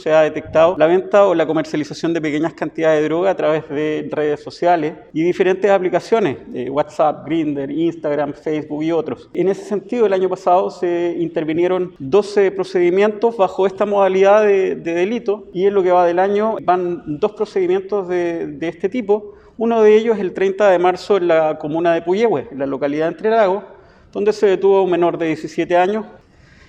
se ha detectado la venta o la comercialización de pequeñas cantidades de droga a través de redes sociales y diferentes aplicaciones, eh, WhatsApp, Grindr, Instagram, Facebook y otros. En ese sentido, el año pasado se intervinieron 12 procedimientos bajo esta modalidad de, delito y en lo que va del año van dos procedimientos de, de este tipo. Uno de ellos el 30 de marzo en la comuna de Puyehue, en la localidad de Entre Lagos, donde se detuvo a un menor de 17 años